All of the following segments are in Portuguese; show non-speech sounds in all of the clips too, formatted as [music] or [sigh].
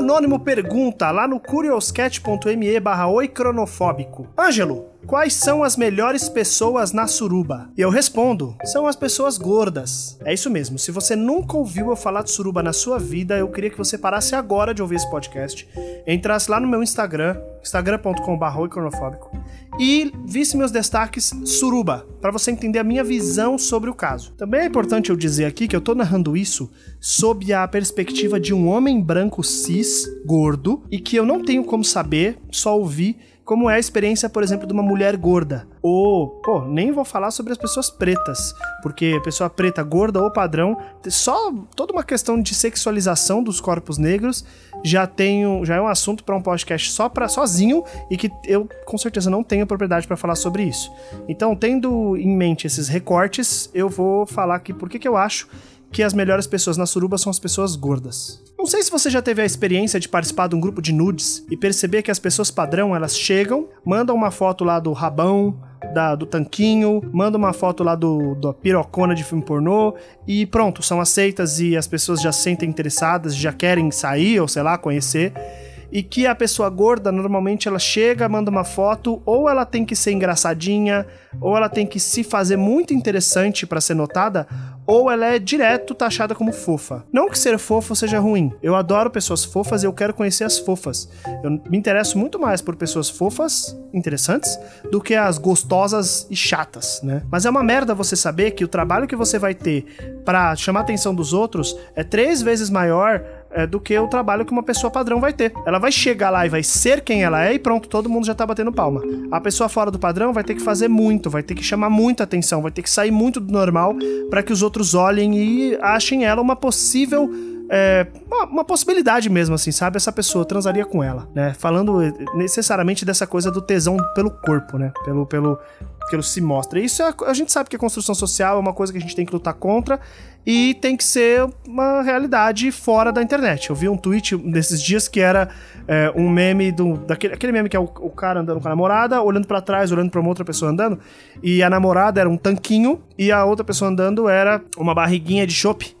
Anônimo pergunta lá no curioscat.me barra oicronofóbico. Ângelo, Quais são as melhores pessoas na suruba? E eu respondo: são as pessoas gordas. É isso mesmo. Se você nunca ouviu eu falar de suruba na sua vida, eu queria que você parasse agora de ouvir esse podcast, entrasse lá no meu Instagram, instagram.com/cronofóbico, e visse meus destaques suruba, para você entender a minha visão sobre o caso. Também é importante eu dizer aqui que eu tô narrando isso sob a perspectiva de um homem branco cis, gordo, e que eu não tenho como saber, só ouvir como é a experiência, por exemplo, de uma mulher gorda. Ou, pô, nem vou falar sobre as pessoas pretas, porque pessoa preta, gorda ou padrão, só toda uma questão de sexualização dos corpos negros já tenho, já é um assunto para um podcast só para sozinho e que eu com certeza não tenho propriedade para falar sobre isso. Então, tendo em mente esses recortes, eu vou falar aqui por que eu acho que as melhores pessoas na suruba são as pessoas gordas. Não sei se você já teve a experiência de participar de um grupo de nudes e perceber que as pessoas padrão, elas chegam, mandam uma foto lá do rabão, da, do tanquinho, mandam uma foto lá do, do pirocona de filme pornô e pronto, são aceitas e as pessoas já se sentem interessadas, já querem sair ou sei lá, conhecer e que a pessoa gorda normalmente ela chega, manda uma foto, ou ela tem que ser engraçadinha, ou ela tem que se fazer muito interessante para ser notada, ou ela é direto taxada como fofa. Não que ser fofo seja ruim. Eu adoro pessoas fofas e eu quero conhecer as fofas. Eu me interesso muito mais por pessoas fofas, interessantes, do que as gostosas e chatas, né? Mas é uma merda você saber que o trabalho que você vai ter para chamar a atenção dos outros é três vezes maior é, do que o trabalho que uma pessoa padrão vai ter. Ela vai chegar lá e vai ser quem ela é e pronto, todo mundo já tá batendo palma. A pessoa fora do padrão vai ter que fazer muito, vai ter que chamar muita atenção, vai ter que sair muito do normal para que os outros olhem e achem ela uma possível é, uma, uma, possibilidade mesmo, assim, sabe? Essa pessoa transaria com ela, né? Falando necessariamente dessa coisa do tesão pelo corpo, né? Pelo, pelo, pelo se mostra. Isso é, a gente sabe que a construção social é uma coisa que a gente tem que lutar contra e tem que ser uma realidade fora da internet. Eu vi um tweet desses dias que era é, um meme do, daquele aquele meme que é o, o cara andando com a namorada, olhando para trás, olhando para uma outra pessoa andando, e a namorada era um tanquinho e a outra pessoa andando era uma barriguinha de chope.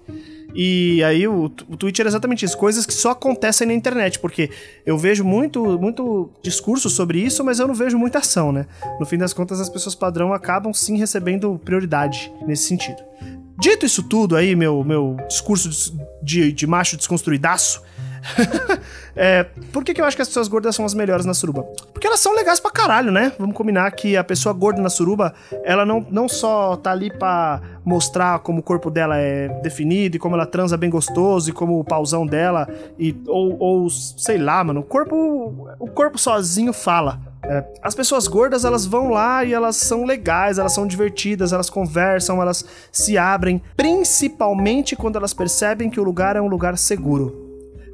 E aí o, o tweet era exatamente isso, coisas que só acontecem na internet, porque eu vejo muito, muito discurso sobre isso, mas eu não vejo muita ação, né? No fim das contas, as pessoas padrão acabam sim recebendo prioridade nesse sentido. Dito isso tudo aí, meu, meu discurso de, de macho desconstruidaço, [laughs] é, por que, que eu acho que as pessoas gordas são as melhores na suruba? Porque elas são legais pra caralho, né? Vamos combinar que a pessoa gorda na suruba, ela não, não só tá ali pra mostrar como o corpo dela é definido e como ela transa bem gostoso e como o pauzão dela, e, ou, ou sei lá, mano, o corpo, o corpo sozinho fala. É, as pessoas gordas, elas vão lá e elas são legais, elas são divertidas, elas conversam, elas se abrem, principalmente quando elas percebem que o lugar é um lugar seguro.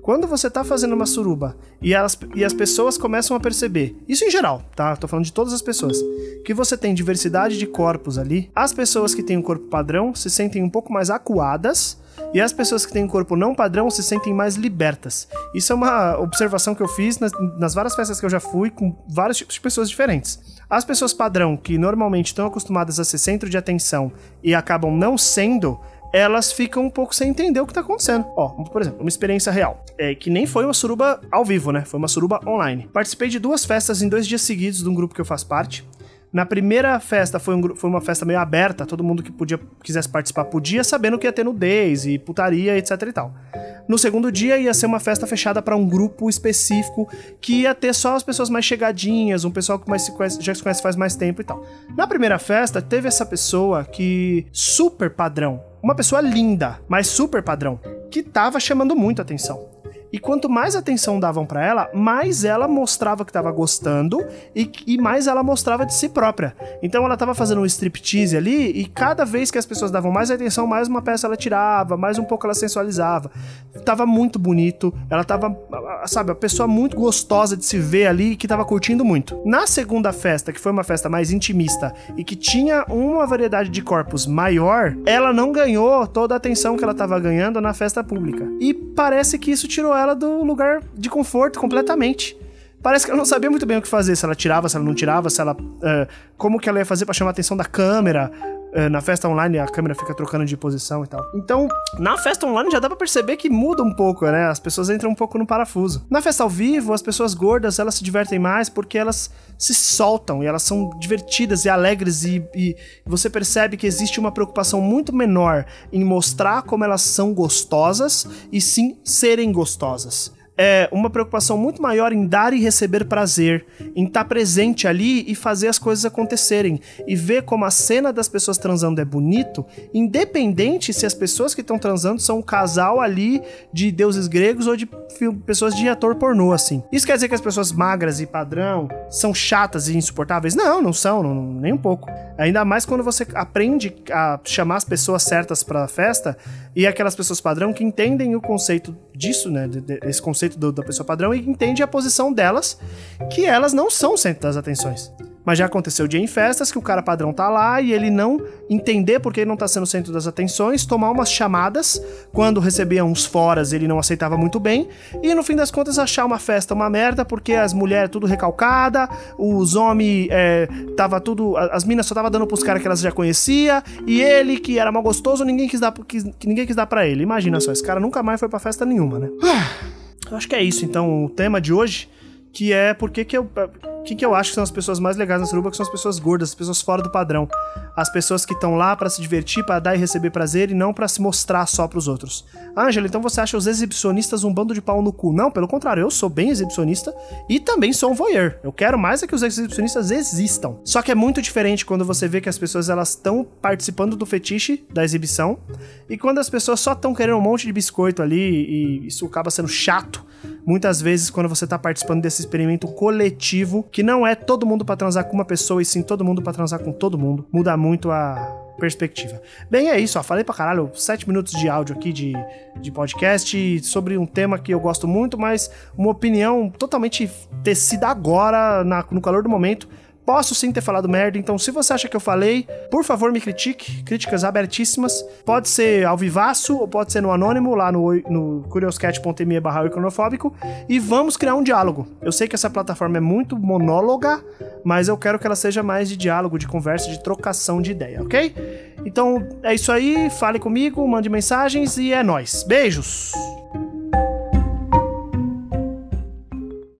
Quando você tá fazendo uma suruba e, elas, e as pessoas começam a perceber, isso em geral, tá? Tô falando de todas as pessoas, que você tem diversidade de corpos ali, as pessoas que têm um corpo padrão se sentem um pouco mais acuadas e as pessoas que têm um corpo não padrão se sentem mais libertas. Isso é uma observação que eu fiz nas, nas várias festas que eu já fui com vários tipos de pessoas diferentes. As pessoas padrão, que normalmente estão acostumadas a ser centro de atenção e acabam não sendo, elas ficam um pouco sem entender o que tá acontecendo. Ó, por exemplo, uma experiência real. É que nem foi uma suruba ao vivo, né? Foi uma suruba online. Participei de duas festas em dois dias seguidos de um grupo que eu faço parte. Na primeira festa foi, um, foi uma festa meio aberta, todo mundo que podia quisesse participar podia, sabendo que ia ter nudez e putaria, etc e tal. No segundo dia ia ser uma festa fechada para um grupo específico que ia ter só as pessoas mais chegadinhas, um pessoal que mais se conhece, já se conhece faz mais tempo e tal. Na primeira festa teve essa pessoa que super padrão, uma pessoa linda, mas super padrão, que tava chamando muito atenção. E quanto mais atenção davam para ela, mais ela mostrava que estava gostando e, e, mais ela mostrava de si própria. Então ela estava fazendo um striptease ali e cada vez que as pessoas davam mais atenção, mais uma peça ela tirava, mais um pouco ela sensualizava. Tava muito bonito, ela tava, sabe, a pessoa muito gostosa de se ver ali que tava curtindo muito. Na segunda festa, que foi uma festa mais intimista e que tinha uma variedade de corpos maior, ela não ganhou toda a atenção que ela tava ganhando na festa pública. E parece que isso tirou ela do lugar de conforto completamente. Parece que ela não sabia muito bem o que fazer, se ela tirava, se ela não tirava, se ela. Uh, como que ela ia fazer para chamar a atenção da câmera. É, na festa online a câmera fica trocando de posição e tal. Então, na festa online já dá pra perceber que muda um pouco, né? As pessoas entram um pouco no parafuso. Na festa ao vivo, as pessoas gordas, elas se divertem mais porque elas se soltam e elas são divertidas e alegres e, e você percebe que existe uma preocupação muito menor em mostrar como elas são gostosas e sim serem gostosas é, uma preocupação muito maior em dar e receber prazer, em estar tá presente ali e fazer as coisas acontecerem. E ver como a cena das pessoas transando é bonito, independente se as pessoas que estão transando são um casal ali de deuses gregos ou de pessoas de ator pornô, assim. Isso quer dizer que as pessoas magras e padrão são chatas e insuportáveis? Não, não são, não, nem um pouco. Ainda mais quando você aprende a chamar as pessoas certas pra festa e aquelas pessoas padrão que entendem o conceito disso, né? Esse conceito do, da pessoa padrão e entende a posição delas, que elas não são o centro das atenções. Mas já aconteceu dia em festas que o cara padrão tá lá e ele não entender porque ele não tá sendo centro das atenções, tomar umas chamadas, quando recebia uns foras ele não aceitava muito bem, e no fim das contas achar uma festa uma merda porque as mulheres tudo recalcada, os homens é, tava tudo. As minas só tava dando pros caras que elas já conhecia, e ele, que era mal gostoso, ninguém quis dar, que ninguém quis dar pra ele. Imagina só, esse cara nunca mais foi pra festa nenhuma, né? Eu acho que é isso, então, o tema de hoje, que é por que eu que, que eu acho que são as pessoas mais legais na suruba, que são as pessoas gordas, as pessoas fora do padrão. As pessoas que estão lá para se divertir, para dar e receber prazer e não para se mostrar só para os outros. Ângela, então você acha os exibicionistas um bando de pau no cu? Não, pelo contrário, eu sou bem exibicionista e também sou um voyeur. Eu quero mais é que os exibicionistas existam. Só que é muito diferente quando você vê que as pessoas elas estão participando do fetiche da exibição e quando as pessoas só estão querendo um monte de biscoito ali e isso acaba sendo chato. Muitas vezes quando você tá participando desse experimento coletivo que não é todo mundo para transar com uma pessoa e sim todo mundo para transar com todo mundo. Muda muito a perspectiva. Bem, é isso, ó. Falei pra caralho, sete minutos de áudio aqui de, de podcast sobre um tema que eu gosto muito, mas uma opinião totalmente tecida agora, na, no calor do momento. Posso sim ter falado merda, então se você acha que eu falei, por favor me critique, críticas abertíssimas. Pode ser ao vivaço ou pode ser no anônimo, lá no, no curioscat.me barra iconofóbico, e vamos criar um diálogo. Eu sei que essa plataforma é muito monóloga, mas eu quero que ela seja mais de diálogo, de conversa, de trocação de ideia, ok? Então é isso aí, fale comigo, mande mensagens e é nós. Beijos!